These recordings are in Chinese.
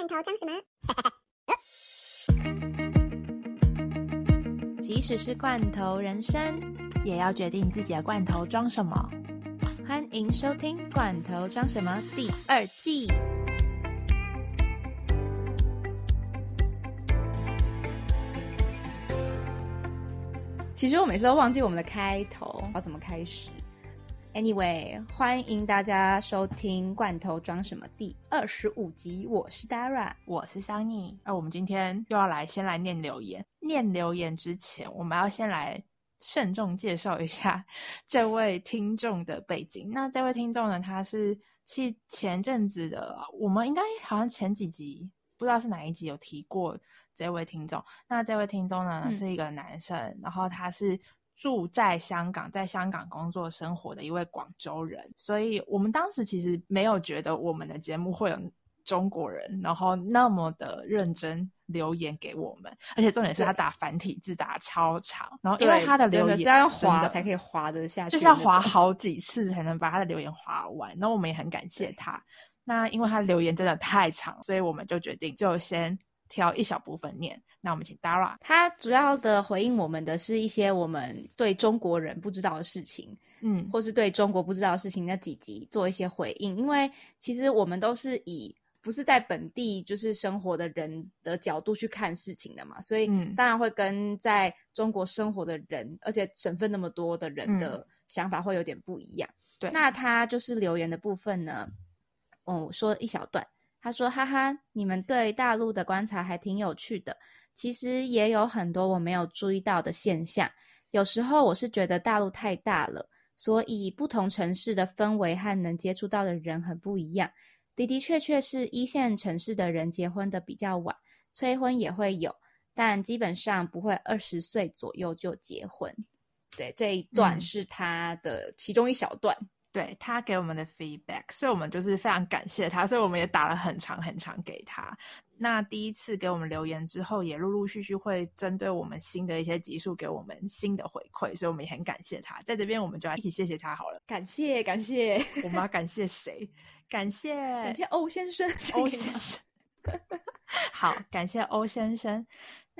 罐头装什么？即使是罐头人生，也要决定自己的罐头装什么。欢迎收听《罐头装什么》第二季。其实我每次都忘记我们的开头要怎么开始。Anyway，欢迎大家收听《罐头装什么》第二十五集。我是 Dara，我是 Sunny。那我们今天又要来先来念留言。念留言之前，我们要先来慎重介绍一下这位听众的背景。那这位听众呢，他是是前阵子的，我们应该好像前几集不知道是哪一集有提过这位听众。那这位听众呢，是一个男生，然后他是。住在香港，在香港工作生活的一位广州人，所以我们当时其实没有觉得我们的节目会有中国人，然后那么的认真留言给我们，而且重点是他打繁体字打超长，然后因为他的留言是要划才可以滑得下去，就是要滑好几次才能把他的留言滑完，那我们也很感谢他。那因为他留言真的太长，所以我们就决定就先挑一小部分念。那我们请 Dara，他主要的回应我们的是一些我们对中国人不知道的事情，嗯，或是对中国不知道的事情那几集做一些回应。因为其实我们都是以不是在本地就是生活的人的角度去看事情的嘛，所以当然会跟在中国生活的人，而且省份那么多的人的想法会有点不一样。对，那他就是留言的部分呢，哦，说一小段，他说：“哈哈，你们对大陆的观察还挺有趣的。”其实也有很多我没有注意到的现象。有时候我是觉得大陆太大了，所以不同城市的氛围和能接触到的人很不一样。的的确确是一线城市的人结婚的比较晚，催婚也会有，但基本上不会二十岁左右就结婚。对，这一段是他的其中一小段。对他给我们的 feedback，所以我们就是非常感谢他，所以我们也打了很长很长给他。那第一次给我们留言之后，也陆陆续续会针对我们新的一些集数给我们新的回馈，所以我们也很感谢他。在这边，我们就要一起谢谢他好了。感谢感谢，我们要感谢谁？感谢感谢欧先生，欧先生。好，感谢欧先生。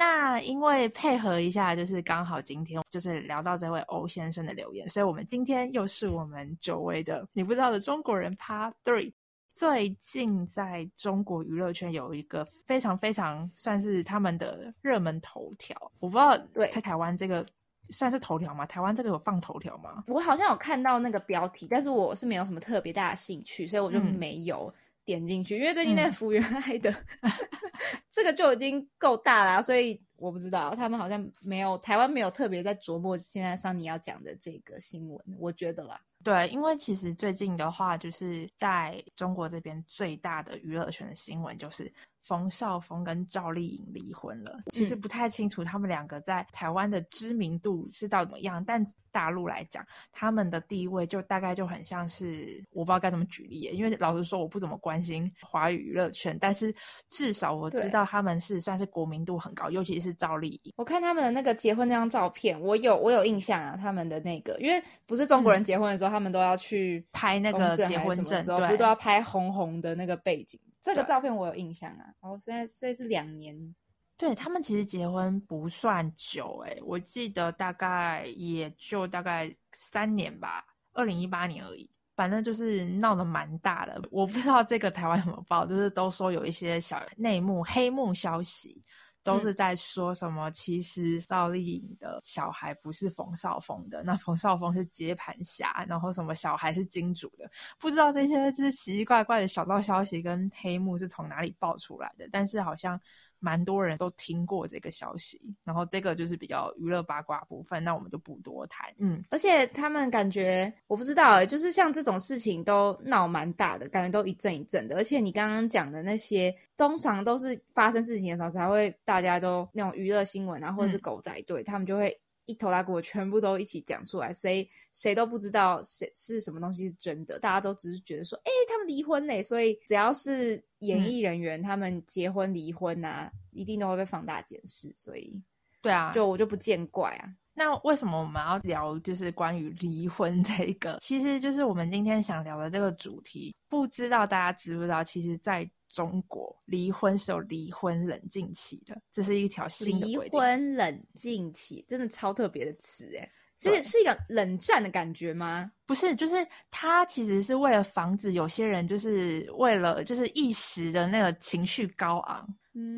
那因为配合一下，就是刚好今天就是聊到这位欧先生的留言，所以我们今天又是我们久违的你不知道的中国人 Part Three。最近在中国娱乐圈有一个非常非常算是他们的热门头条，我不知道对在台湾这个算是头条吗？台湾这个有放头条吗？我好像有看到那个标题，但是我是没有什么特别大的兴趣，所以我就没有。点进去，因为最近那个福原爱的 这个就已经够大了，所以我不知道他们好像没有台湾没有特别在琢磨现在桑尼要讲的这个新闻，我觉得啦。对，因为其实最近的话，就是在中国这边最大的娱乐圈的新闻就是。冯绍峰跟赵丽颖离婚了，其实不太清楚他们两个在台湾的知名度是到怎么样，但大陆来讲，他们的地位就大概就很像是我不知道该怎么举例，因为老实说我不怎么关心华语娱乐圈，但是至少我知道他们是算是国民度很高，尤其是赵丽颖。我看他们的那个结婚那张照片，我有我有印象啊，他们的那个，因为不是中国人结婚的时候，他们都要去拍那个结婚证，对，不都要拍红红的那个背景。这个照片我有印象啊，哦，现在所以是两年，对他们其实结婚不算久哎，我记得大概也就大概三年吧，二零一八年而已，反正就是闹得蛮大的，我不知道这个台湾怎么报，就是都说有一些小内幕、黑幕消息。都是在说什么？其实赵丽颖的小孩不是冯绍峰的，那冯绍峰是接盘侠，然后什么小孩是金主的，不知道这些就是奇奇怪怪的小道消息跟黑幕是从哪里爆出来的，但是好像。蛮多人都听过这个消息，然后这个就是比较娱乐八卦部分，那我们就不多谈。嗯，而且他们感觉我不知道，就是像这种事情都闹蛮大的，感觉都一阵一阵的。而且你刚刚讲的那些，通常都是发生事情的时候才会大家都那种娱乐新闻啊，或者是狗仔队，他们就会。一头拉骨，全部都一起讲出来，谁谁都不知道谁是什么东西是真的，大家都只是觉得说，哎，他们离婚嘞，所以只要是演艺人员，他们结婚离婚啊，一定都会被放大检视，所以对啊，就我就不见怪啊。那为什么我们要聊就是关于离婚这个？其实就是我们今天想聊的这个主题。不知道大家知不知道，其实在中国离婚是有离婚冷静期的，这是一条新的离婚冷静期，真的超特别的词哎，是是一个冷战的感觉吗？不是，就是他其实是为了防止有些人就是为了就是一时的那个情绪高昂。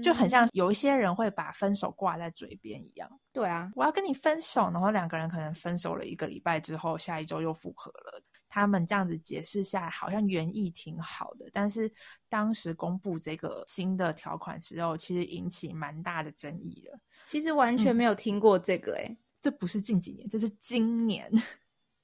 就很像有一些人会把分手挂在嘴边一样。对啊，我要跟你分手，然后两个人可能分手了一个礼拜之后，下一周又复合了。他们这样子解释下来，好像原意挺好的，但是当时公布这个新的条款之后，其实引起蛮大的争议的。其实完全没有听过这个，哎，这不是近几年，这是今年。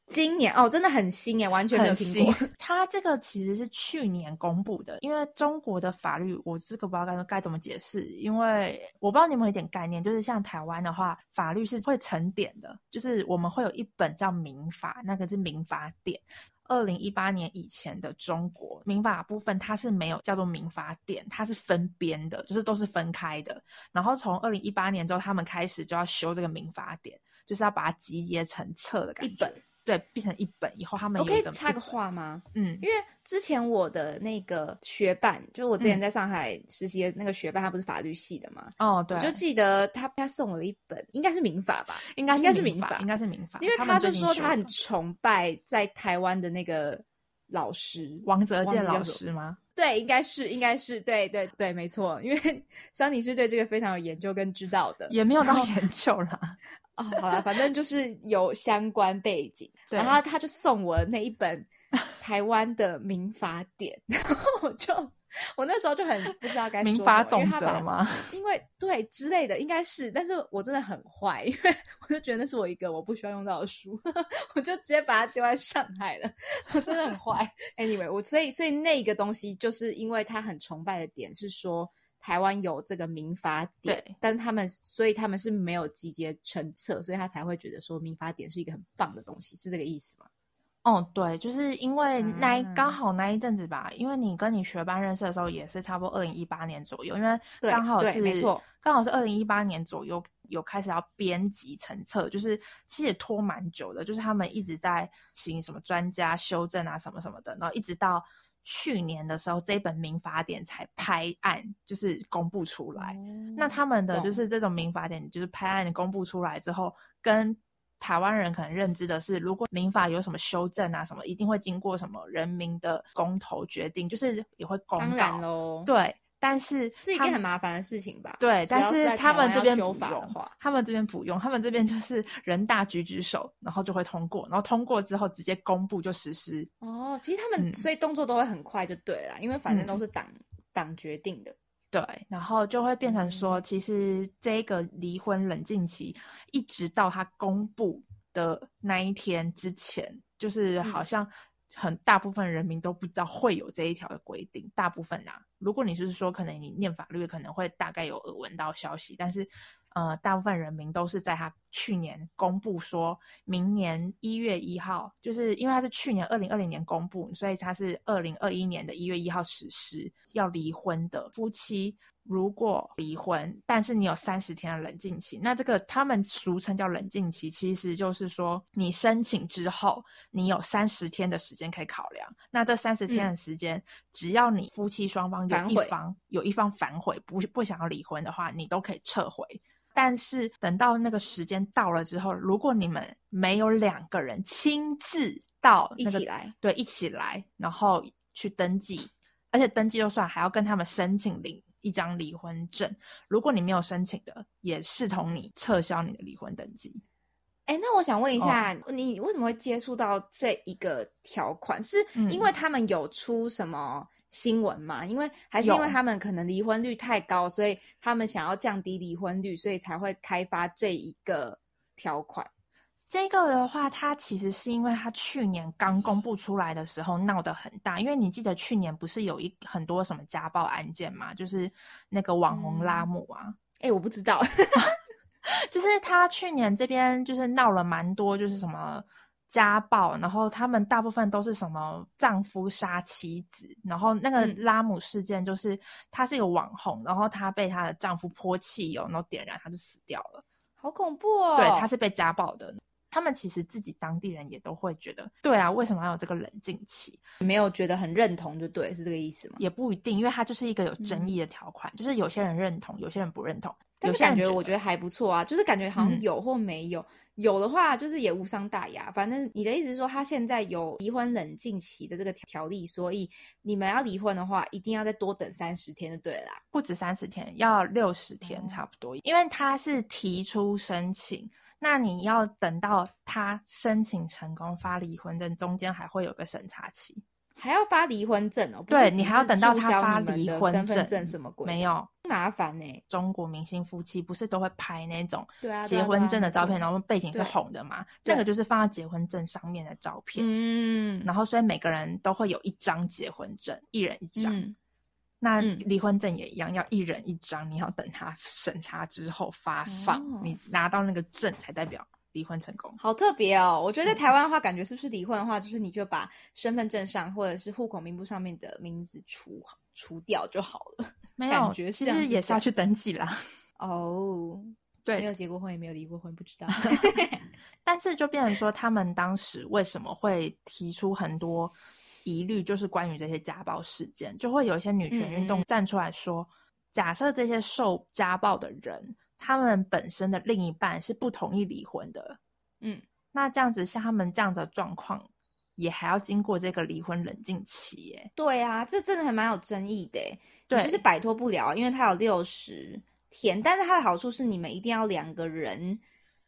今年哦，真的很新耶，完全没有听过。它这个其实是去年公布的，因为中国的法律我这个不知道该该怎么解释，因为我不知道你们有点概念，就是像台湾的话，法律是会成典的，就是我们会有一本叫民法，那个是民法典。二零一八年以前的中国民法部分，它是没有叫做民法典，它是分编的，就是都是分开的。然后从二零一八年之后，他们开始就要修这个民法典，就是要把它集结成册的感觉。一本。对，变成一本以后，他们我可以插个话吗？嗯，因为之前我的那个学伴，就是我之前在上海实习的那个学伴，他不是法律系的嘛？哦，对，我就记得他他送我了一本，应该是民法吧？应该应该是民法，应该是民法，因为他就说他很崇拜在台湾的那个老师王泽健老师吗？对，应该是，应该是，对对对，没错，因为 桑尼是对这个非常有研究跟知道的，也没有到研究啦。哦，好了，反正就是有相关背景，然后他就送我那一本 台湾的民法典，然后我就我那时候就很不知道该说民法总则吗？因为对之类的应该是，但是我真的很坏，因为我就觉得那是我一个我不需要用到的书，我就直接把它丢在上海了，我真的很坏。Anyway，我所以所以那个东西就是因为他很崇拜的点是说。台湾有这个民法典，但他们所以他们是没有集结成册，所以他才会觉得说民法典是一个很棒的东西，是这个意思吗？哦，对，就是因为那刚好那一阵子吧，因为你跟你学班认识的时候也是差不多二零一八年左右，因为刚好是没错，刚好是二零一八年左右有开始要编辑成册，就是其实也拖蛮久的，就是他们一直在请什么专家修正啊什么什么的，然后一直到。去年的时候，这本民法典才拍案，就是公布出来。那他们的就是这种民法典，就是拍案公布出来之后，跟台湾人可能认知的是，如果民法有什么修正啊什么，一定会经过什么人民的公投决定，就是也会公告。对。但是是一件很麻烦的事情吧？对，但是他们这边不用，他们这边不用，他们这边就是人大举举手，然后就会通过，然后通过之后直接公布就实施。哦，其实他们所以动作都会很快就对了，因为反正都是党党决定的。对，然后就会变成说，其实这个离婚冷静期一直到他公布的那一天之前，就是好像。很大部分人民都不知道会有这一条的规定，大部分啊，如果你就是说可能你念法律，可能会大概有耳闻到消息，但是，呃，大部分人民都是在他去年公布说明年一月一号，就是因为他是去年二零二零年公布，所以他是二零二一年的一月一号实施要离婚的夫妻。如果离婚，但是你有三十天的冷静期，那这个他们俗称叫冷静期，其实就是说你申请之后，你有三十天的时间可以考量。那这三十天的时间，只要你夫妻双方有一方有一方反悔，不不想要离婚的话，你都可以撤回。但是等到那个时间到了之后，如果你们没有两个人亲自到一起来，对，一起来，然后去登记，而且登记就算，还要跟他们申请领。一张离婚证，如果你没有申请的，也视同你撤销你的离婚登记。哎，那我想问一下，你为什么会接触到这一个条款？是因为他们有出什么新闻吗？因为还是因为他们可能离婚率太高，所以他们想要降低离婚率，所以才会开发这一个条款。这个的话，它其实是因为它去年刚公布出来的时候闹得很大，因为你记得去年不是有一很多什么家暴案件嘛，就是那个网红拉姆啊，哎，我不知道，就是他去年这边就是闹了蛮多，就是什么家暴，然后他们大部分都是什么丈夫杀妻子，然后那个拉姆事件就是她是一个网红，然后她被她的丈夫泼汽油，然后点燃，她就死掉了。好恐怖哦！对，她是被家暴的。他们其实自己当地人也都会觉得，对啊，为什么要有这个冷静期？没有觉得很认同，就对，是这个意思吗？也不一定，因为它就是一个有争议的条款，就是有些人认同，有些人不认同。但是感觉我觉得还不错啊，就是感觉好像有或没有，有的话就是也无伤大雅。反正你的意思是说，他现在有离婚冷静期的这个条例，所以你们要离婚的话，一定要再多等三十天就对了，不止三十天，要六十天差不多，因为他是提出申请。那你要等到他申请成功发离婚证，中间还会有个审查期，还要发离婚证哦。对你还要等到他发离婚证什么鬼？没有麻烦呢。中国明星夫妻不是都会拍那种结婚证的照片，然后背景是红的嘛？那个就是放在结婚证上面的照片。嗯，然后所以每个人都会有一张结婚证，一人一张。那离婚证也一样，要一人一张，你要等他审查之后发放，你拿到那个证才代表离婚成功。好特别哦！我觉得在台湾的话，感觉是不是离婚的话，就是你就把身份证上或者是户口名簿上面的名字除除掉就好了。没有，其实也是要去登记啦。哦，对，没有结过婚也没有离过婚，不知道。但是就变成说，他们当时为什么会提出很多？疑虑就是关于这些家暴事件，就会有一些女权运动站出来说，假设这些受家暴的人，他们本身的另一半是不同意离婚的，嗯，那这样子像他们这样的状况，也还要经过这个离婚冷静期，耶？对啊，这真的还蛮有争议的，对，就是摆脱不了，因为他有六十天，但是它的好处是你们一定要两个人。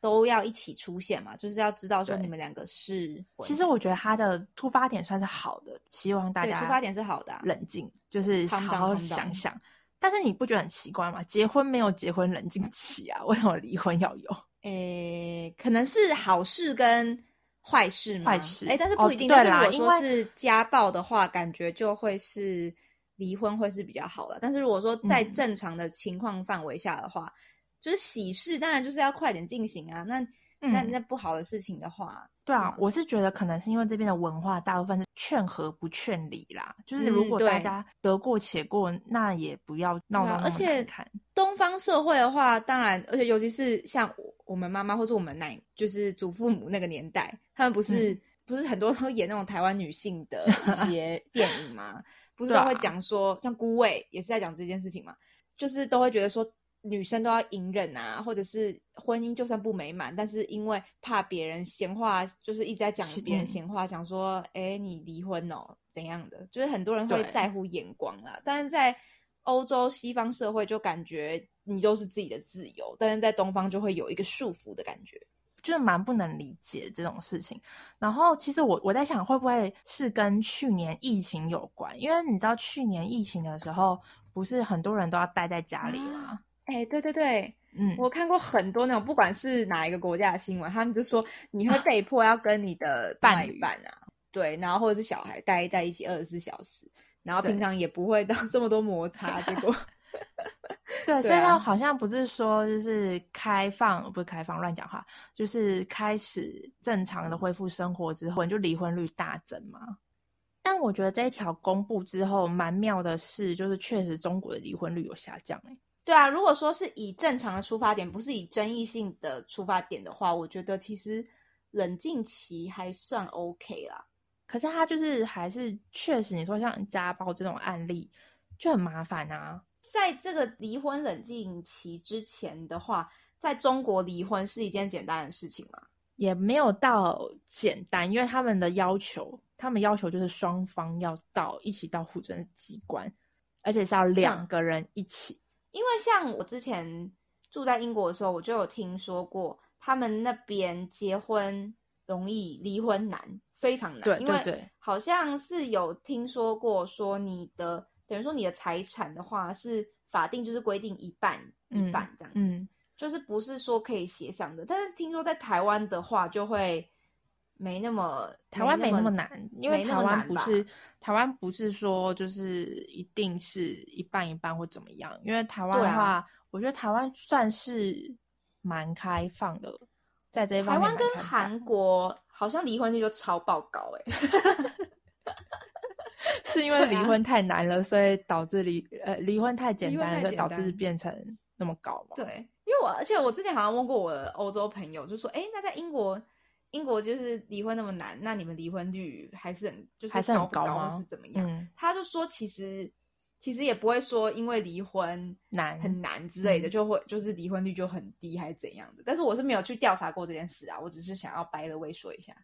都要一起出现嘛，就是要知道说你们两个是。其实我觉得他的出发点算是好的，希望大家出发点是好的，冷静，就是好好想想。但是你不觉得很奇怪吗？结婚没有结婚冷静期啊？为什么离婚要有？诶，可能是好事跟坏事嘛。坏事，哎，但是不一定。对啦，如果说是家暴的话，感觉就会是离婚会是比较好的。但是如果说在正常的情况范围下的话。就是喜事，当然就是要快点进行啊。那那那不好的事情的话，对啊，我是觉得可能是因为这边的文化大部分是劝和不劝离啦。就是如果大家得过且过，那也不要闹到而且东方社会的话，当然，而且尤其是像我们妈妈或是我们奶，就是祖父母那个年代，他们不是不是很多都演那种台湾女性的一些 电影吗？不是都会讲说，像孤味也是在讲这件事情嘛，就是都会觉得说。女生都要隐忍啊，或者是婚姻就算不美满，但是因为怕别人闲话，就是一直在讲别人闲话，想说，哎，你离婚哦，怎样的？就是很多人会在乎眼光啊。但是在欧洲西方社会，就感觉你都是自己的自由，但是在东方就会有一个束缚的感觉，就是蛮不能理解这种事情。然后，其实我我在想，会不会是跟去年疫情有关？因为你知道，去年疫情的时候，不是很多人都要待在家里吗？哎，对对对，嗯，我看过很多那种，不管是哪一个国家的新闻，他们就说你会被迫要跟你的伴侣伴啊，对，然后或者是小孩待在一起二十四小时，然后平常也不会到 这么多摩擦，结果，对，所以他好像不是说就是开放，不是开放乱讲话，就是开始正常的恢复生活之后，就离婚率大增嘛。但我觉得这一条公布之后，蛮妙的是，就是确实中国的离婚率有下降，哎。对啊，如果说是以正常的出发点，不是以争议性的出发点的话，我觉得其实冷静期还算 OK 啦。可是他就是还是确实，你说像家暴这种案例就很麻烦啊。在这个离婚冷静期之前的话，在中国离婚是一件简单的事情吗？也没有到简单，因为他们的要求，他们要求就是双方要到一起到户政机关，而且是要两个人一起。因为像我之前住在英国的时候，我就有听说过，他们那边结婚容易，离婚难，非常难。对对对，好像是有听说过，说你的等于说你的财产的话，是法定就是规定一半一半这样子，就是不是说可以协商的。但是听说在台湾的话，就会。没那么，台湾没那么难，因为台湾不是台湾不是说就是一定是一半一半或怎么样，因为台湾的话，我觉得台湾算是蛮开放的，在这一方面。台湾跟韩国好像离婚率都超爆高哎，是因为离婚太难了，所以导致离呃离婚太简单了，所以导致变成那么高吗？对。因为我而且我之前好像问过我的欧洲朋友，就说，哎，那在英国，英国就是离婚那么难，那你们离婚率还是很就是还是很高高是怎么样？嗯，他就说，其实其实也不会说因为离婚难很难之类的，嗯就会就是离婚率就很低还是怎样的。但是我是没有去调查过这件事啊，我只是想要掰了微说一下。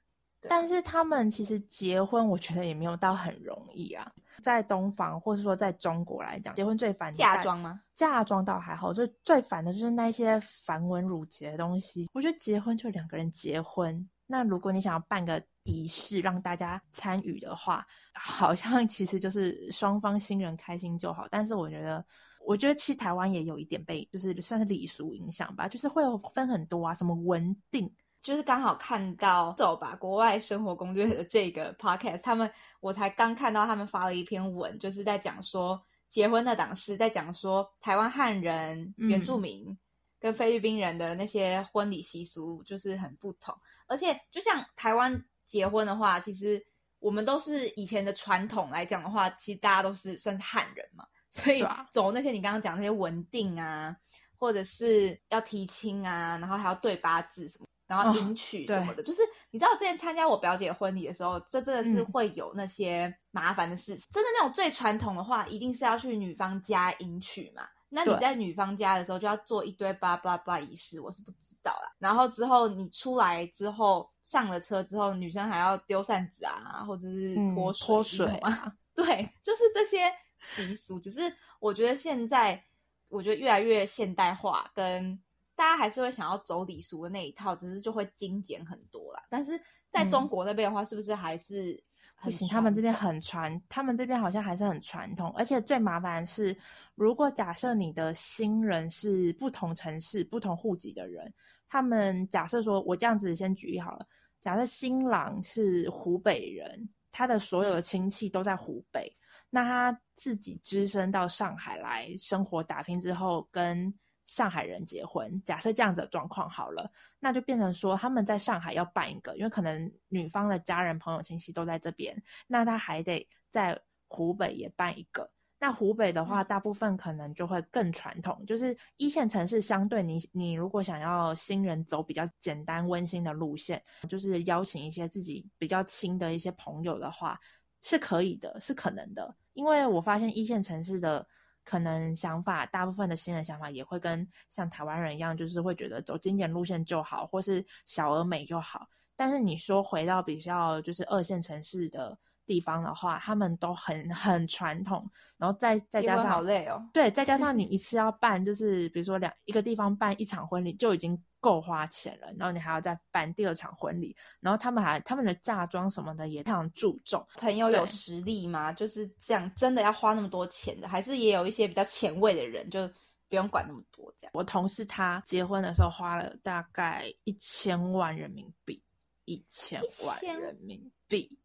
但是他们其实结婚，我觉得也没有到很容易啊。在东方，或是说在中国来讲，结婚最烦嫁妆吗？嫁妆倒还好，就最烦的就是那些繁文缛节的东西。我觉得结婚就两个人结婚，那如果你想要办个仪式让大家参与的话，好像其实就是双方新人开心就好。但是我觉得，我觉得其实台湾也有一点被就是算是礼俗影响吧，就是会有分很多啊，什么文定。就是刚好看到走吧国外生活攻略的这个 podcast，他们我才刚看到他们发了一篇文，就是在讲说结婚的档事，在讲说台湾汉人、嗯原住民跟菲律宾人的那些婚礼习俗就是很不同，而且就像台湾结婚的话，其实我们都是以前的传统来讲的话，其实大家都是算是汉人嘛，所以走那些你刚刚讲那些文定啊，或者是要提亲啊，然后还要对八字什么。然后哦迎娶什么的，就是你知道，之前参加我表姐婚礼的时候，这真的是嗯会有那些麻烦的事情。真的那种最传统的话，一定是要去女方家迎娶嘛。那你在女方家的时候，就要做一堆巴拉巴拉仪式，我是不知道啦。然后之后你出来之后，上了车之后，女生还要丢扇子啊，或者是嗯泼水，泼水？啊，对，就是这些习俗。只是我觉得现在，我觉得越来越现代化，跟大家还是会想要走礼俗的那一套，只是就会精简很多啦。但是在嗯中国那边的话，是不是还是很不行，他们这边很传，他们这边好像还是很传统，而且最麻烦的是，如果假设你的新人是不同城市、不同户籍的人，他们假设说，我这样子先举例好了，假设新郎是湖北人，他的所有的亲戚都在湖北，那他自己只身到上海来生活打拼之后，跟上海人结婚，假设这样子的状况好了，那就变成说他们在上海要办一个，因为可能女方的家人、朋友、亲戚都在这边，那他还得在湖北也办一个。那湖北的话，大部分可能就会更传统，就是一线城市相对你，你如果想要新人走比较简单温馨的路线，就是邀请一些自己比较亲的一些朋友的话，是可以的，是可能的。因为我发现一线城市的可能想法，大部分的新人想法也会跟像台湾人一样，就是会觉得走经典路线就好，或是小而美就好。但是你说回到比较就是二线城市的地方的话，他们都很很传统，然后再再加上好累哦。对，再加上你 一次要办，就是比如说两一个地方办一场婚礼就已经够花钱了，然后你还要再办第二场婚礼，然后他们还他们的嫁妆什么的也非常注重。朋友有实力吗？就是这样，真的要花那么多钱的，还是也有一些比较前卫的人，就不用管那么多这样。我同事他结婚的时候花了大概一千万人民币，一千万1000人民币，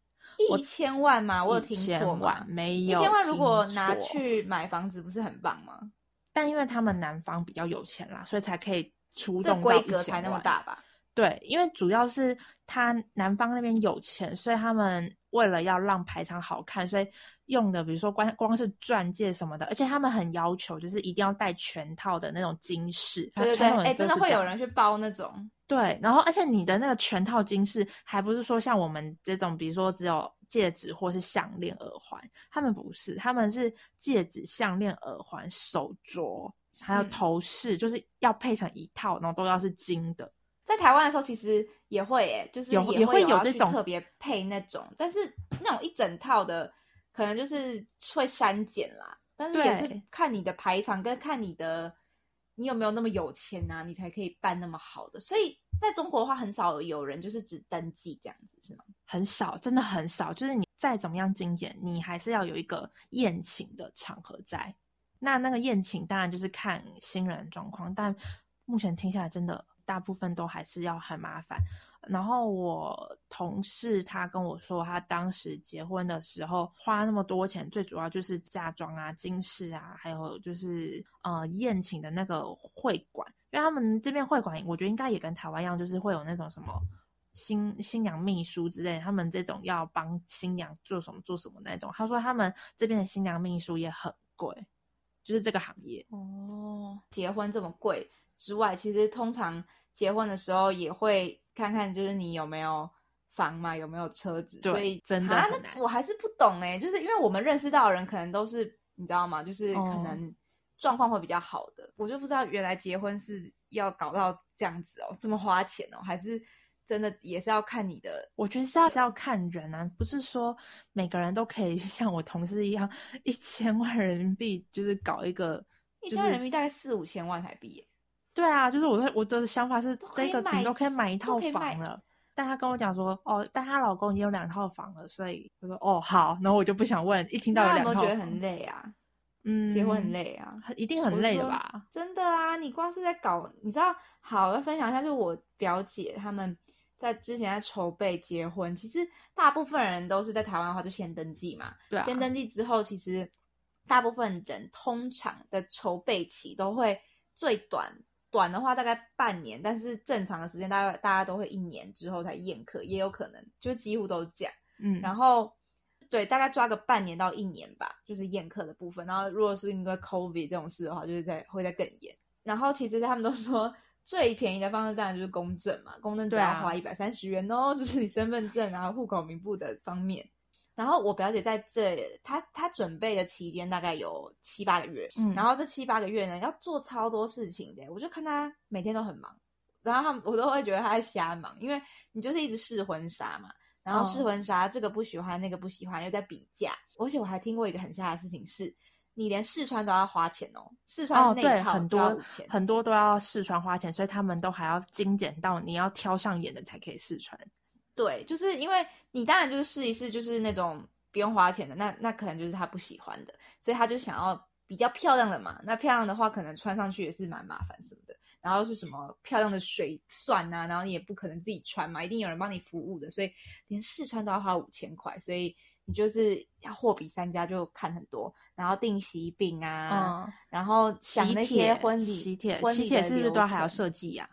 我一千万吗？我有听错吗没有一有，千万如果拿，去买房子，不是很棒吗？但因为他们男方比较有钱啦，所以才可以出这动到1000规格才那么大吧？对，因为主要是他男方那边有钱，所以他们为了要让排场好看，所以用的比如说光光是钻戒什么的，而且他们很要求就是一定要戴全套的那种金饰。对对对，哎、真的会有人去包那种，对，然后而且你的那个全套金饰，还不是说像我们这种，比如说只有戒指或是项链、耳环，他们不是，他们是戒指、项链、耳环、手镯，还有嗯头饰，就是要配成一套，然后都要是金的。在台湾的时候其实也会诶、就是也会有这种特别配那种，但是那种一整套的可能就是会删减啦，但是也是看你的排场跟看你的你有没有那么有钱呐、你才可以办那么好的。所以在中国的话，很少有人就是只登记这样子，是吗？很少，真的很少。就是你再怎么样精简，你还是要有一个宴请的场合在。那那个宴请当然就是看新人状况，但目前听下来，真的大部分都还是要很麻烦。然后我同事他跟我说，他当时结婚的时候花那么多钱，最主要就是嫁妆啊、金饰啊，还有就是呃宴请的那个会馆，因为他们这边会馆，我觉得应该也跟台湾一样，就是会有那种什么新新娘秘书之类，他们这种要帮新娘做什么做什么那种。他说他们这边的新娘秘书也很贵，就是这个行业。哦，结婚这么贵之外，其实通常结婚的时候也会看看，就是你有没有房嘛，有没有车子。所以真的啊，那我还是不懂哎、就是因为我们认识到的人可能都是你知道吗？就是可哦能状况会比较好的，我就不知道原来结婚是要搞到这样子哦，这么花钱哦，还是真的也是要看你的我觉得是要是要看人啊，不是说每个人都可以 像我同事一样，一千万人民币就是搞一个，一千万人民币大概四五千万台币耶。对啊，就是我的我的想法是这个买你都可以买一套房了。但她跟我讲说，哦，但她老公已经有两套房了，所以我说哦好，然后我就不想问，一听到那有两套房，有没有觉得很累啊？嗯，结婚很，累啊？一定很累的吧？真的啊，你光是在搞，你知道？好，我要分享一下，就是我表姐他们在之前在筹备结婚，其实大部分人都是在台湾的话就先登记嘛，对啊，先登记之后，其实大部分人通常的筹备期都会最短。短的话大概半年，但是正常的时间大概大家都会一年之后才验客，也有可能就几乎都是这样。嗯，然后对，大概抓个半年到一年吧，就是验客的部分。然后如果是因为 COVID 这种事的话，就是在会再更严。然后其实他们都说最便宜的方式当然就是公证嘛，公证只要花一百三十元哦，就是你身份证啊、户口名簿的方面。然后我表姐在这，她她准备的期间大概有七八个月，嗯然后这七八个月呢，要做超多事情的。我就看她每天都很忙，然后我都会觉得她在瞎忙，因为你就是一直试婚纱嘛，然后试哦婚纱这个不喜欢那个不喜欢，又在比价。而且我还听过一个很瞎的事情是，你连试穿都要花钱哦，试哦穿内对，套很多。很多都要试穿花钱，所以他们都还要精简到你要挑上眼的才可以试穿。对，就是因为你当然就是试一试，就是那种不用花钱的，那那可能就是他不喜欢的，所以他就想要比较漂亮的嘛。那漂亮的话，可能穿上去也是蛮麻烦什么的。然后是什么漂亮的水钻啊，然后你也不可能自己穿嘛，一定有人帮你服务的，所以连试穿都要花五千块，所以你就是要货比三家，就看很多，然后订喜饼啊，嗯，然后想喜那些帖、婚礼喜帖、婚礼的喜帖是不是流都还要设计呀？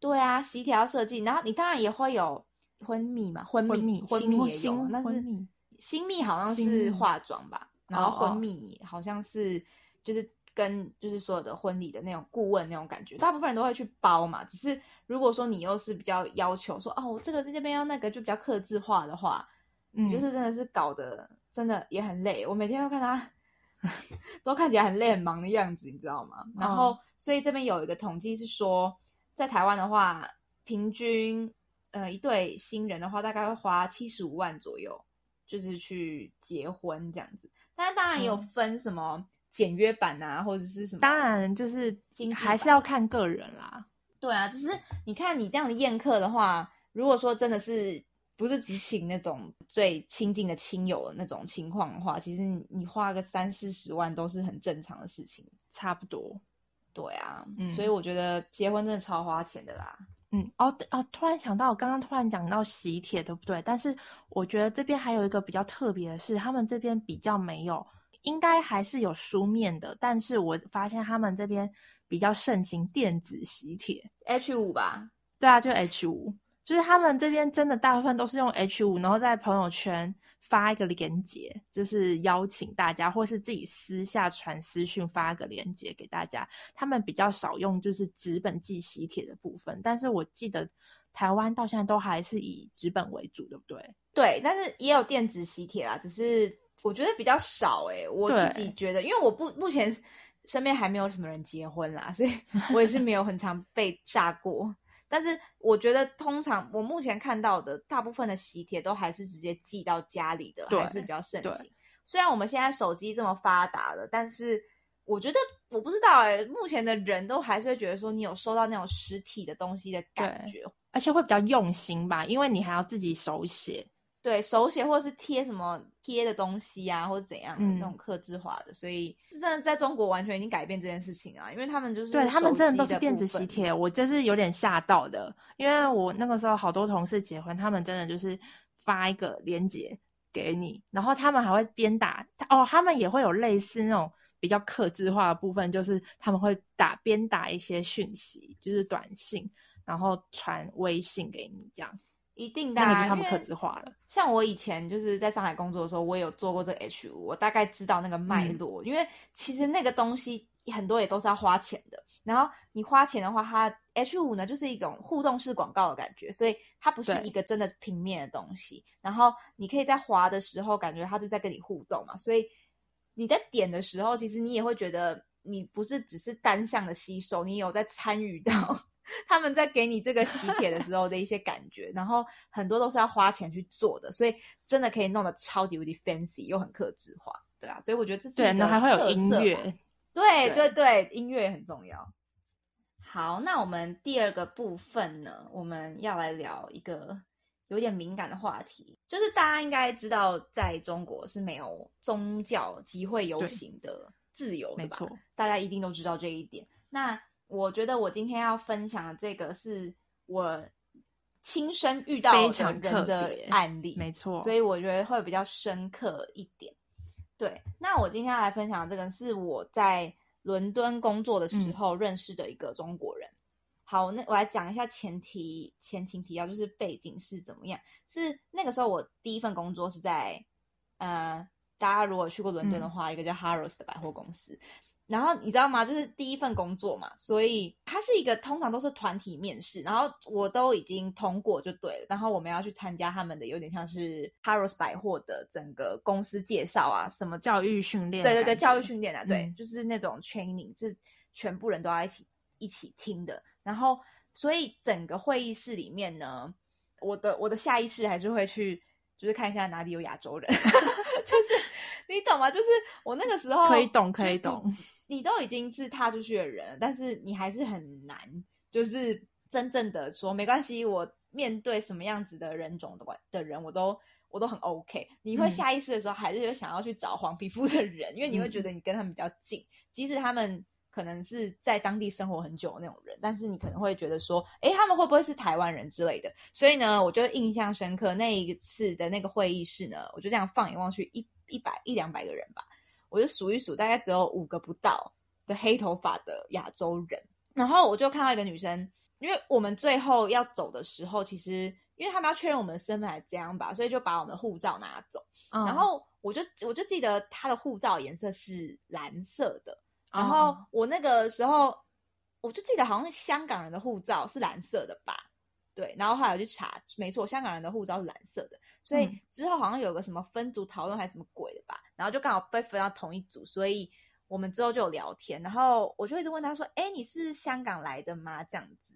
对啊，喜帖要设计，然后你当然也会有婚蜜嘛，婚婚蜜婚蜜也有新，但是蜜新蜜好像是化妆吧，然后婚蜜好像是就是跟就是所有的婚礼的那种顾问那种感觉，大部分人都会去包嘛。只是如果说你又是比较要求说哦，我这个在这边要那个就比较克制化的话，嗯就是真的是搞得真的也很累。我每天都看他 都看起来很累很忙的样子，你知道吗？然后、哦所以这边有一个统计是说，在台湾的话，平均呃一对新人的话，大概会花七十五万左右，就是去结婚这样子。但是当然也有嗯分什么简约版啊，或者是什么，当然就是还是要看个人啦。对啊，只是你看你这样的宴客的话，如果说真的是不是只请那种最亲近的亲友的那种情况的话，其实你你花个三四十万都是很正常的事情。差不多。对啊，嗯所以我觉得结婚真的超花钱的啦。嗯，哦哦，突然想到，我刚刚突然讲到喜帖，对不对？但是我觉得这边还有一个比较特别的是，他们这边比较没有，应该还是有书面的，但是我发现他们这边比较盛行电子喜帖。H 五吧，对啊，就 H 五，就是他们这边真的大部分都是用 H 五，然后在朋友圈发一个链接，就是邀请大家，或是自己私下传私讯发一个链接给大家。他们比较少用就是纸本寄喜帖的部分，但是我记得台湾到现在都还是以纸本为主，对不对？对，但是也有电子喜帖啦，只是我觉得比较少诶、我自己对觉得，因为我不目前身边还没有什么人结婚啦，所以我也是没有很常被炸过。但是我觉得，通常我目前看到的大部分的喜帖都还是直接寄到家里的，还是比较盛行。虽然我们现在手机这么发达了，但是我觉得我不知道哎、目前的人都还是会觉得说，你有收到那种实体的东西的感觉，而且会比较用心吧，因为你还要自己手写。对手写或是贴什么贴的东西啊，或者怎样那种克制化的，所以真的在中国完全已经改变这件事情啊，因为他们就是对他们真的都是电子喜帖，我真是有点吓到的，因为我那个时候好多同事结婚，他们真的就是发一个链接给你，然后他们还会边打哦，他们也会有类似那种比较克制化的部分，就是他们会打边打一些讯息，就是短信，然后传微信给你这样。一定的、那啊，个就是他们克因为制化了。像我以前就是在上海工作的时候，我也有做过这个 H 五，我大概知道那个脉嗯络。因为其实那个东西很多也都是要花钱的，然后你花钱的话，它 H 五呢就是一种互动式广告的感觉，所以它不是一个真的平面的东西。然后你可以在滑的时候，感觉它就在跟你互动嘛，所以你在点的时候，其实你也会觉得你不是只是单向的吸收，你有在参与到。他们在给你这个喜帖的时候的一些感觉，然后很多都是要花钱去做的，所以真的可以弄得超级无敌 fancy 又很克制化，对啊，所以我觉得这是对，然后还会有音乐，对对对对，音乐也很重要。好，那我们第二个部分呢，我们要来聊一个有点敏感的话题，就是大家应该知道，在中国是没有宗教集会游行的自由的吧？没错，大家一定都知道这一点。那我觉得我今天要分享的这个是我亲身遇到的非常人的案例，没错，所以我觉得会比较深刻一点。对，那我今天要来分享的这个是我在伦敦工作的时候认识的一个中国人。好，那我来讲一下前提前情提要，就是背景是怎么样。是那个时候我第一份工作是在呃，大家如果去过伦敦的话，一个叫 Harrods 的百货公司。然后你知道吗？就是第一份工作嘛，所以它是一个通常都是团体面试，然后我都已经通过就对了。然后我们要去参加他们的有点像是 Harrods 百货的整个公司介绍啊，什么教育训练，对对对，教育训练啊，对，嗯就是那种 training 是全部人都要一起一起听的。然后，所以整个会议室里面呢，我的我的下意识还是会去，就是看一下哪里有亚洲人，就是你懂吗？就是我那个时候可以懂，可以懂。你都已经是踏出去的人了，但是你还是很难，就是真正的说没关系，我面对什么样子的人种的关的人，我都我都很 OK。你会嗯下意识的时候，还是会想要去找黄皮肤的人，因为你会觉嗯得你跟他们比较近，即使他们可能是在当地生活很久的那种人，但是你可能会觉得说，诶，他们会不会是台湾人之类的？所以呢，我就印象深刻那一次的那个会议室呢，我就这样放眼望去，一一百一两百个人吧。我就数一数，大概只有五个不到的黑头发的亚洲人。然后我就看到一个女生，因为我们最后要走的时候，其实因为他们要确认我们的身份还这样吧，所以就把我们的护照拿走。嗯然后我就我就记得她的护照颜色是蓝色的，然哦后我那个时候我就记得好像香港人的护照是蓝色的吧。对，然后后来我去查，没错，香港人的护照是蓝色的，所以嗯之后好像有个什么分组讨论还是什么鬼的吧，然后就刚好被分到同一组，所以我们之后就有聊天，然后我就一直问他说：“哎，你是香港来的吗？”这样子，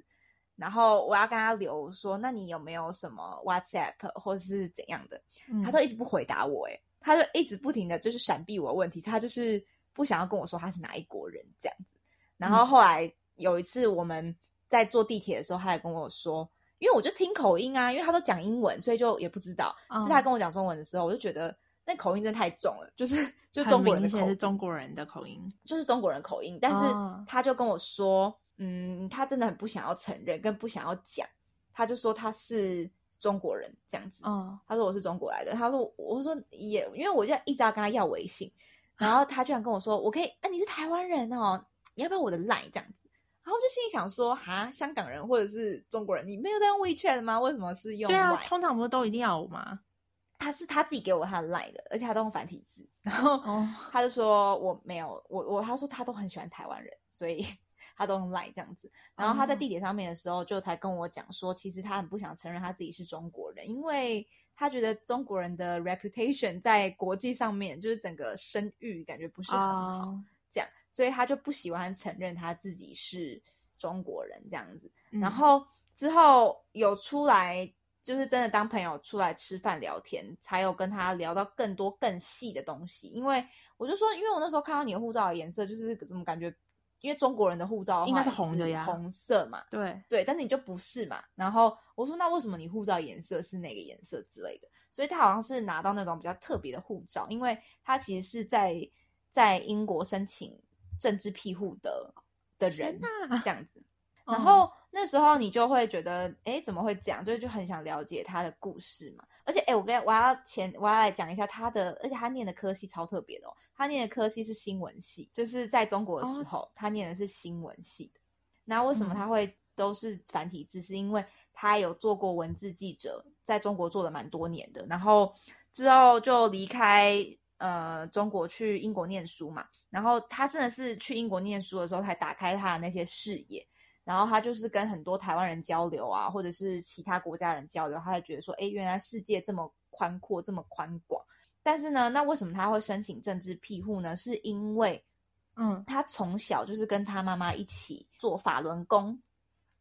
然后我要跟他留说：“那你有没有什么 WhatsApp 或是怎样的？”嗯他都一直不回答我，哎，他就一直不停的就是闪避我的问题，他就是不想要跟我说他是哪一国人这样子。然后后来有一次我们在坐地铁的时候，他还跟我说，因为我就听口音啊，因为他都讲英文，所以就也不知道。嗯是他跟我讲中文的时候，我就觉得那口音真的太重了，就是就中国人的明显是口音，中国人的口音。就是中国人口音。但是哦他就跟我说，嗯，他真的很不想要承认，跟不想要讲，他就说他是中国人这样子。哦，他说我是中国来的，他说我说也，因为我就一直要跟他要微信，然后他居然跟我说我可以，啊你是台湾人哦，你要不要我的 line 这样子？然后就心里想说，哈，香港人或者是中国人，你没有在用 WeChat 吗？为什么是用对啊，通常不是都一定要吗？他是他自己给我他的 line 的，而且他都用繁体字，然后哦 他就说我没有，我我他说他都很喜欢台湾人，所以 他都用 line 这样子。然后他在哦地铁上面的时候，就才跟我讲说，其实他很不想承认他自己是中国人，因为他觉得中国人的 reputation 在国际上面就是整个声誉感觉不是很好，哦这样，所以他就不喜欢承认他自己是中国人这样子。嗯然后之后有出来，就是真的当朋友出来吃饭聊天，才有跟他聊到更多更细的东西。因为我就说，因为我那时候看到你的护照的颜色，就是怎么感觉，因为中国人的护照的应该是红的呀红色嘛，对，对，但是你就不是嘛。然后我说，那为什么你护照颜色是哪个颜色之类的？所以他好像是拿到那种比较特别的护照，因为他其实是在在英国申请政治庇护的的人这样子。嗯然后那时候你就会觉得，哎，怎么会这样？就是就很想了解他的故事嘛。而且，哎，我跟我要前我要来讲一下他的，而且他念的科系超特别的哦。他念的科系是新闻系，就是在中国的时候，他念的是新闻系的。那为什么嗯他会都是繁体字？是因为他有做过文字记者，在中国做了蛮多年的，然后之后就离开呃中国去英国念书嘛。然后他真的是去英国念书的时候，才打开他的那些视野。然后他就是跟很多台湾人交流啊，或者是其他国家人交流，他才觉得说，哎，原来世界这么宽阔，这么宽广。但是呢，那为什么他会申请政治庇护呢？是因为，嗯，他从小就是跟他妈妈一起做法轮功。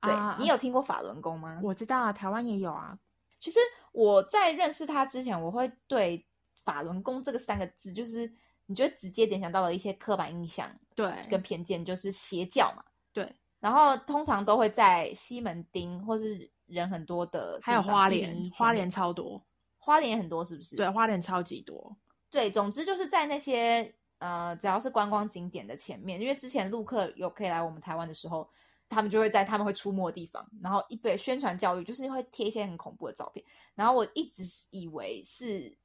对你有听过法轮功吗？我知道啊，台湾也有啊。其实我在认识他之前，我会对法轮功这个三个字，就是你觉得直接联想到了一些刻板印象，对，跟偏见，就是邪教嘛。对。然后通常都会在西门町或是人很多的，还有花莲，花莲超多，花莲也很多，是不是？对，花莲超级多。对，总之就是在那些呃，只要是观光景点的前面，因为之前陆客有可以来我们台湾的时候。他们就会在他们会出没的地方，然后一堆宣传教育，就是会贴一些很恐怖的照片。然后我一直以为是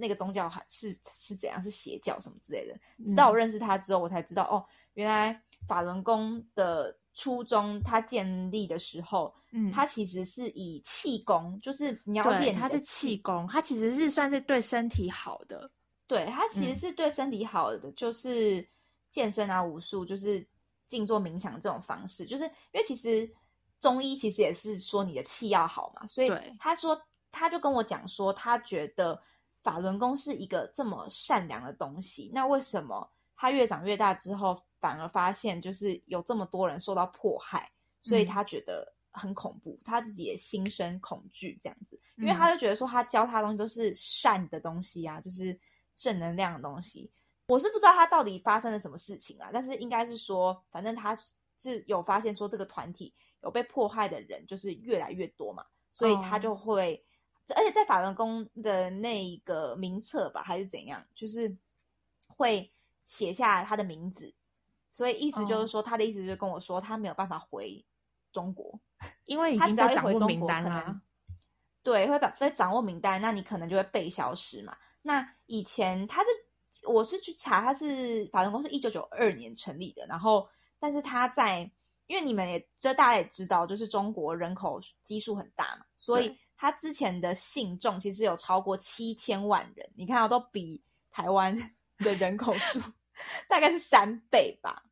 那个宗教是是怎样，是邪教什么之类的。直到我认识他之后，我才知道哦，原来法轮功的初衷，它建立的时候，嗯，它其实是以气功，就是你要练，它是气功，它其实是算是对身体好的。对，它其实是对身体好的，就是健身啊，武术，就是。静坐冥想这种方式，就是因为其实中医其实也是说你的气要好嘛，所以他说他就跟我讲说，他觉得法轮功是一个这么善良的东西，那为什么他越长越大之后，反而发现就是有这么多人受到迫害，所以他觉得很恐怖，他自己也心生恐惧这样子，因为他就觉得说他教他的东西都是善的东西啊，就是正能量的东西。我是不知道他到底发生了什么事情啊，但是应该是说，反正他是有发现说这个团体有被迫害的人就是越来越多嘛，所以他就会，而且在法轮功的那个名册吧，还是怎样，就是会写下他的名字，所以意思就是说，他的意思就是跟我说，他没有办法回中国，因为已经被掌握名单了，对，会把会掌握名单，那你可能就会被消失嘛。那以前他是。我是去查，他是法轮功是一九九二年成立的，然后，但是他在，因为你们也，就大家也知道，就是中国人口基数很大嘛，所以他之前的信众其实有超过七千万人，你看到都比台湾 的人口数大概是三倍吧，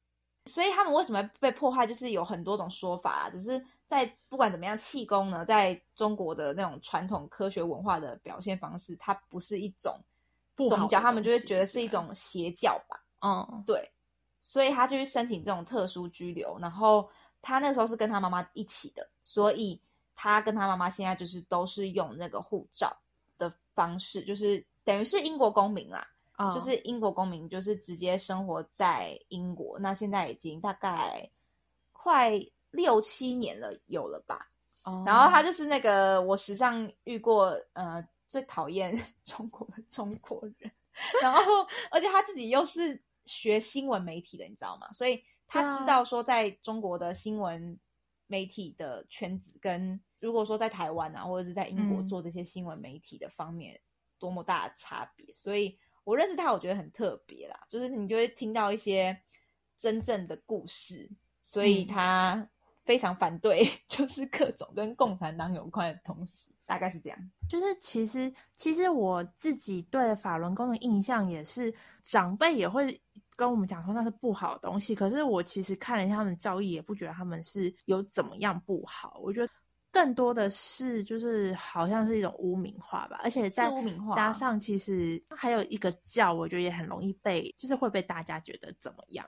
所以他们为什么被破坏，就是有很多种说法啊，只是在不管怎么样，气功呢，在中国的那种传统科学文化的表现方式，它不是一种。宗教，他们就会觉得是一种邪教吧。嗯，对，所以他就去申请这种特殊居留。然后他那时候是跟他妈妈一起的，所以他跟他妈妈现在就是都是用那个护照的方式，就是等于是英国公民啦。就是英国公民，就是直接生活在英国。那现在已经大概快六七年了，有了吧？然后他就是那个我时尚遇过，呃。最讨厌 中国的中国人，然后而且他自己又是学新闻媒体的，你知道吗？所以他知道说，在中国的新闻媒体的圈子，跟如果说在台湾啊，或者是在英国做这些新闻媒体的方面，多么大的差别。所以我认识他，我觉得很特别啦，就是你就会听到一些真正的故事，所以他非常反对，就是各种跟共产党有关的东西。大概是这样，就是其实其实我自己对法轮功的印象也是，长辈也会跟我们讲说那是不好的东西。可是我其实看了一下他们教义，也不觉得他们是有怎么样不好。我觉得更多的是就是好像是一种污名化吧，而且在污名化加上其实还有一个教，我觉得也很容易被就是会被大家觉得怎么样。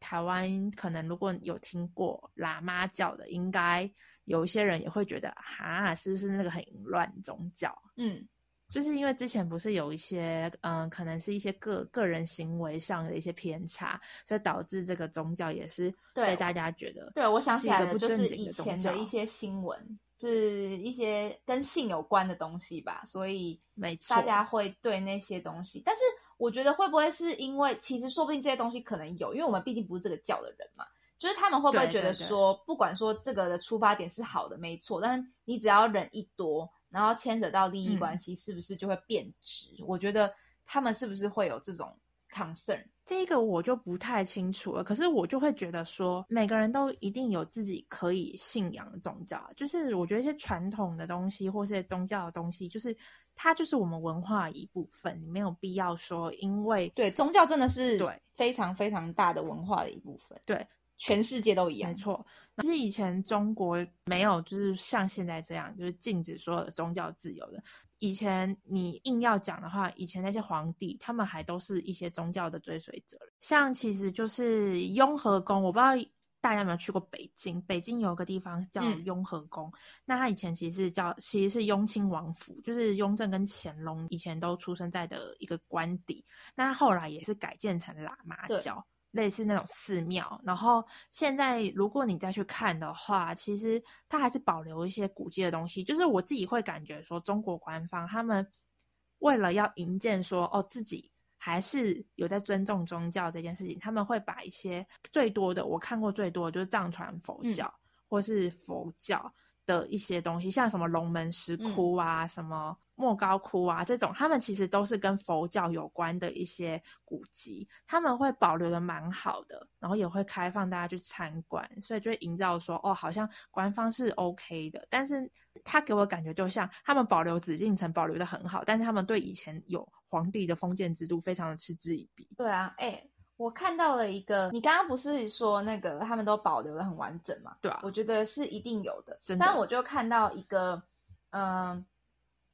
台湾可能如果有听过喇嘛教的，应该。有一些人也会觉得，哈，是不是那个很淫乱宗教？嗯，就是因为之前不是有一些，嗯，可能是一些个个人行为上的一些偏差，所以导致这个宗教也是被大家觉得，对我想起来的，就是以前的一些新闻，是一些跟性有关的东西吧，所以没错，大家会对那些东西，但是我觉得会不会是因为，其实说不定这些东西可能有，因为我们毕竟不是这个教的人嘛。就是他们会不会觉得说，不管说这个的出发点是好的，没错，但是你只要人一多，然后牵扯到利益关系，是不是就会变质？我觉得他们是不是会有这种 concern？这个我就不太清楚了。可是我就会觉得说，每个人都一定有自己可以信仰的宗教，就是我觉得一些传统的东西或是宗教的东西，就是它就是我们文化一部分，你没有必要说因为对宗教真的是对非常非常大的文化的一部分，对全世界都一样，没错。其实以前中国没有就是像现在这样，就是禁止所有的宗教自由的。以前你硬要讲的话，以前那些皇帝他们还都是一些宗教的追随者，像其实就是雍和宫，我不知道大家有没有去过北京，北京有个地方叫嗯雍和宫，那它以前其实是叫其实是雍亲王府，就是雍正跟乾隆以前都出生在的一个官邸，那它后来也是改建成喇嘛教。类似那种寺庙，然后现在如果你再去看的话，其实它还是保留一些古迹的东西。就是我自己会感觉说，中国官方他们为了要营建说哦自己还是有在尊重宗教这件事情，他们会把一些最多的我看过最多的就是藏传佛教、或是佛教的一些东西，像什么龙门石窟啊、什么莫高窟啊这种，他们其实都是跟佛教有关的一些古迹，他们会保留的蛮好的，然后也会开放大家去参观，所以就会营造说哦，好像官方是 OK 的，但是他给我感觉就像他们保留紫禁城保留的很好，但是他们对以前有皇帝的封建制度非常的嗤之以鼻。对啊，哎、我看到了一个，你刚刚不是说那个他们都保留的很完整嘛？对啊我觉得是一定有的。真的但我就看到一个，嗯、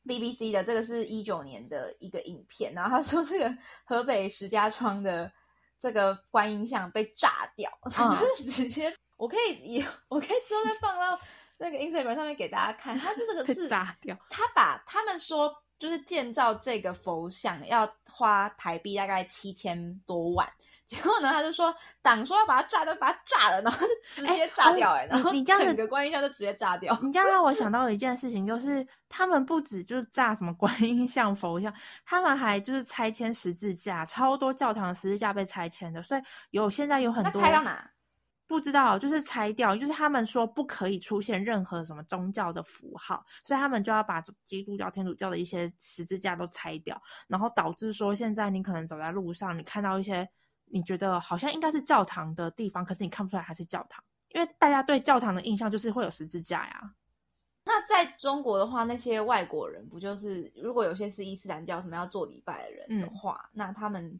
b b c 的这个是一九年的一个影片，然后他说这个河北石家庄的这个观音像被炸掉，嗯 直接我可以也我可以之后再放到那个 Instagram 上面给大家看，它是这个被是炸掉，他把他们说就是建造这个佛像要花台币大概七千多万，结果呢他就说党说要把它炸掉，把它炸了，然后就直接炸掉、哎、哦然后你你这样整个观音像就直接炸掉。你这样让我想 到了一件事情，就是他们不止就是炸什么观音像、佛像，他们还就是拆迁十字架，超多教堂十字架被拆迁的，所以有现在有很那多拆到哪？不知道，就是拆掉，就是他们说不可以出现任何什么宗教的符号，所以他们就要把基督教、天主教的一些十字架都拆掉，然后导致说现在你可能走在路上，你看到一些你觉得好像应该是教堂的地方，可是你看不出来它是教堂，因为大家对教堂的印象就是会有十字架呀。那在中国的话，那些外国人不就是如果有些是伊斯兰教什么要做礼拜的人的嗯话，那他们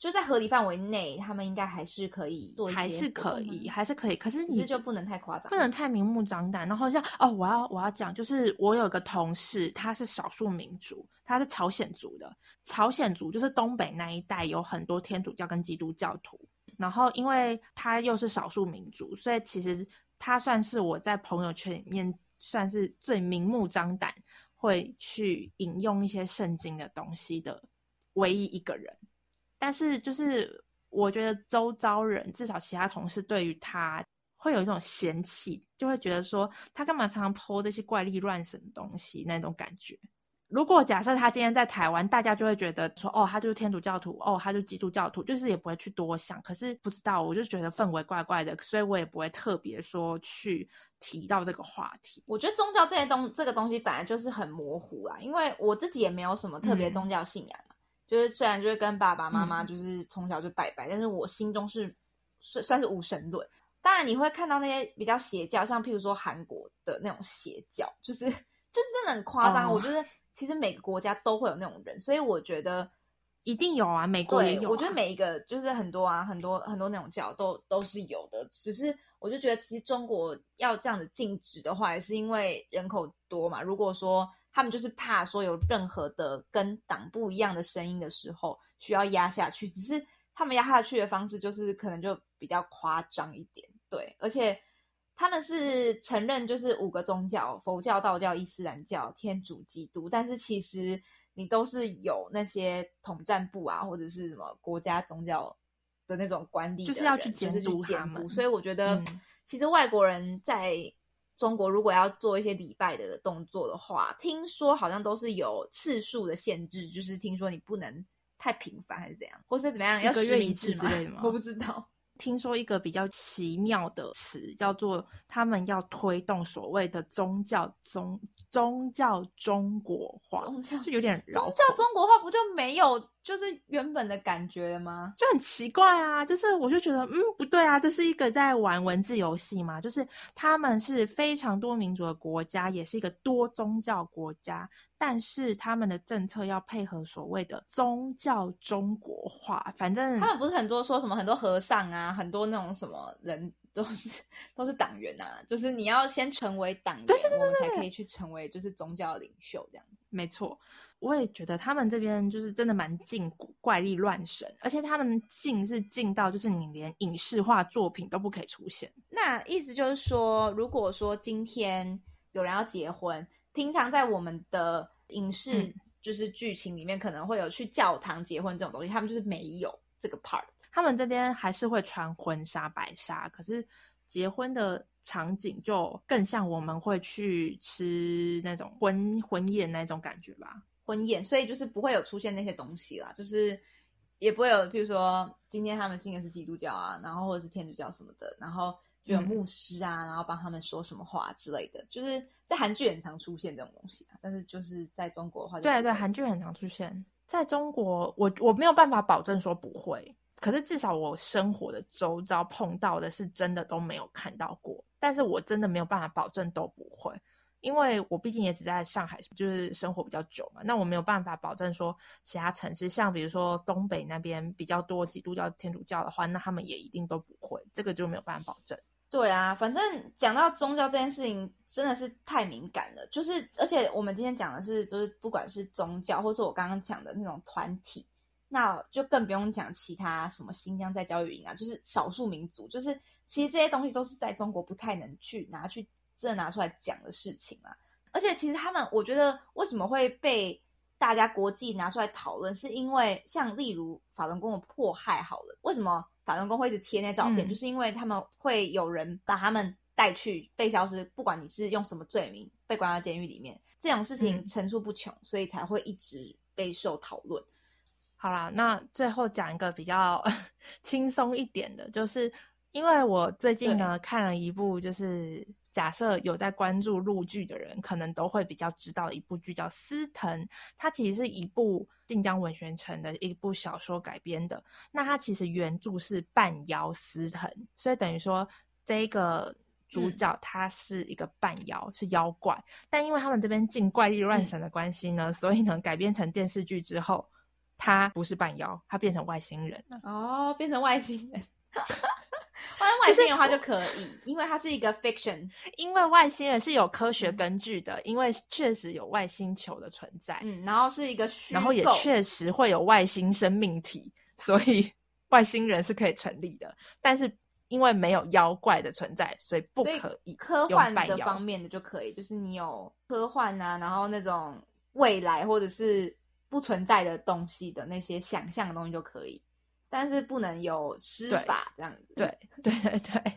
就在合理范围内，他们应该还是可以做一些还是可以，还是可以。可是你只是就不能太夸张，不能太明目张胆。然后像哦，我要我要讲，就是我有个同事，他是少数民族，他是朝鲜族的。朝鲜族就是东北那一带有很多天主教跟基督教徒。然后因为他又是少数民族，所以其实他算是我在朋友圈里面算是最明目张胆会去引用一些圣经的东西的唯一一个人。但是就是我觉得周遭人，至少其他同事对于他会有一种嫌弃，就会觉得说他干嘛常常剖这些怪力乱神的东西那种感觉。如果假设他今天在台湾，大家就会觉得说，哦，他就是天主教徒，哦，他就是基督教徒，就是也不会去多想。可是不知道，我就觉得氛围怪怪的，所以我也不会特别说去提到这个话题。我觉得宗教这些东这个东西本来就是很模糊啦，因为我自己也没有什么特别嗯宗教信仰嘛，就是虽然就是跟爸爸妈妈嗯就是从小就拜拜，但是我心中是算算是无神论。当然你会看到那些比较邪教，像譬如说韩国的那种邪教，就是就是真的很夸张。哦我觉得其实每个国家都会有那种人，所以我觉得一定有啊，美国也，有、啊。我觉得每一个就是很多啊，很多很多那种教都都是有的，只是我就觉得其实中国要这样子禁止的话，也是因为人口多嘛。如果说他们就是怕说有任何的跟党不一样的声音的时候，需要压下去，只是他们压下去的方式就是可能就比较夸张一点，对，而且。他们是承认就是五个宗教：佛教、道教、伊斯兰教、天主、基督，但是其实你都是有那些统战部啊，或者是什么国家宗教的那种管理，就是要去就是监督监他们所以我觉得，嗯其实外国人在中国如果要做一些礼拜的动作的话，听说好像都是有次数的限制，就是听说你不能太频繁还是怎样，或是怎么样，要个月一次之类的吗 我不知道。听说一个比较奇妙的词，叫做他们要推动所谓的宗教宗宗教中国化，宗教就有点宗教中国化不就没有就是原本的感觉了吗？就很奇怪啊，就是我就觉得，嗯，不对啊，这是一个在玩文字游戏嘛，就是他们是非常多民族的国家，也是一个多宗教国家，但是他们的政策要配合所谓的宗教中国化，反正他们不是很多说什么很多和尚啊，很多那种什么人都是都是党员啊，就是你要先成为党员，我们才可以去成为就是宗教领袖这样子。没错，我也觉得他们这边就是真的蛮禁怪力乱神，而且他们禁是禁到就是你连影视化作品都不可以出现。那意思就是说，如果说今天有人要结婚，平常在我们的影视就是剧情里面可能会有去教堂结婚这种东西，他们就是没有这个 part。他们这边还是会穿婚纱白纱，可是结婚的。场景就更像我们会去吃那种婚婚宴那种感觉吧，婚宴，所以就是不会有出现那些东西啦，就是也不会有，比如说今天他们信的是基督教啊，然后或者是天主教什么的，然后就有牧师啊，然后帮他们说什么话之类的，就是在韩剧很常出现这种东西啊，但是就是在中国的话，对对，韩剧很常出现，在中国我我没有办法保证说不会。可是至少我生活的周遭碰到的是真的都没有看到过，但是我真的没有办法保证都不会，因为我毕竟也只在上海就是生活比较久嘛，那我没有办法保证说其他城市像比如说东北那边比较多基督教、天主教的话，那他们也一定都不会，这个就没有办法保证。对啊，反正讲到宗教这件事情真的是太敏感了，就是而且我们今天讲的是就是不管是宗教，或是我刚刚讲的那种团体。那就更不用讲其他什么新疆在教育营啊，就是少数民族，就是其实这些东西都是在中国不太能去拿去真的拿出来讲的事情啊。而且其实他们，我觉得为什么会被大家国际拿出来讨论，是因为像例如法轮功的迫害，好了，为什么法轮功会一直贴那照片，就是因为他们会有人把他们带去被消失，不管你是用什么罪名被关到监狱里面，这种事情层出不穷，所以才会一直备受讨论。好啦，那最后讲一个比较 轻松一点的，就是因为我最近呢看了一部，就是假设有在关注陆剧的人，可能都会比较知道一部剧叫《司藤》，它其实是一部晋江文学城的一部小说改编的。那它其实原著是半妖司藤，所以等于说这个主角他是一个半妖，是妖怪。但因为他们这边进怪力乱神的关系呢，所以呢改编成电视剧之后。他不是半妖，他变成外星人了。哦，变成外星人，换外星人的话就可以，因为它是一个 fiction，因为外星人是有科学根据的，因为确实有外星球的存在。嗯，然后是一个虚然后也确实会有外星生命体，所以外星人是可以成立的。但是因为没有妖怪的存在，所以不可以。科幻的方面的就可以，就是你有科幻啊，然后那种未来或者是。不存在的东西的那些想象的东西就可以，但是不能有施法这样子。对对对 对。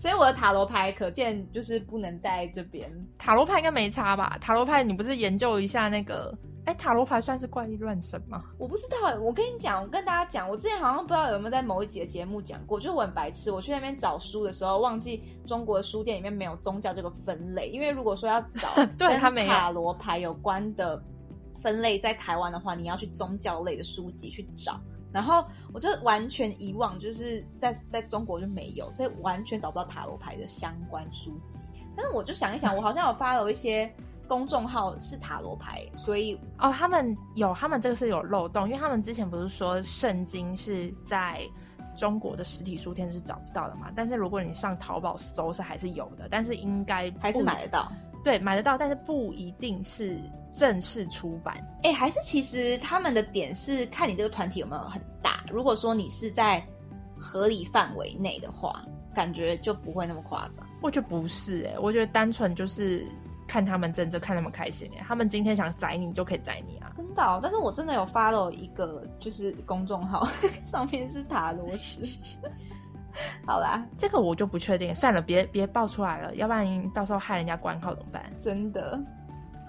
所以我的塔罗牌可见就是不能在这边。塔罗牌应该没差吧？塔罗牌你不是研究一下那个？哎，塔罗牌算是怪力乱神吗？我不知道哎，我跟你讲，我跟大家讲，我之前好像不知道有没有在某一集的节目讲过，就是我很白痴，我去那边找书的时候，忘记中国的书店里面没有宗教这个分类，因为如果说要找 跟塔罗牌有关的分类，在台湾的话，你要去宗教类的书籍去找，然后我就完全遗忘，就是在在中国就没有，所以完全找不到塔罗牌的相关书籍。但是我就想一想，我好像有发了一些。公众号是塔罗牌，所以哦，他们有他们这个是有漏洞，因为他们之前不是说圣经是在中国的实体书店是找不到的嘛？但是如果你上淘宝搜是还是有的，但是应该还是买得到，对，买得到，但是不一定是正式出版。哎，还是其实他们的点是看你这个团体有没有很大，如果说你是在合理范围内的话，感觉就不会那么夸张。我觉得不是，哎，我觉得单纯就是。看他们真，正看他们开心哎！他们今天想宰你，就可以宰你啊！真的，但是我真的有发了一个，就是公众号，上面是塔罗师。好啦，这个我就不确定，算了，别别爆出来了，要不然到时候害人家关号怎么办？真的。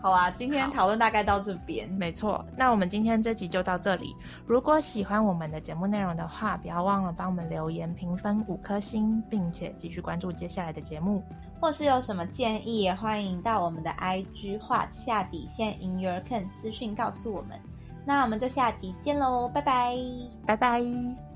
好啊，今天好讨论大概到这边。没错，那我们今天这集就到这里。如果喜欢我们的节目内容的话，不要忘了帮我们留言评分五颗星，并且继续关注接下来的节目。或是有什么建议，也欢迎到我们的 IG 画下底线 in your can 私讯告诉我们。那我们就下集见喽，拜拜。拜拜。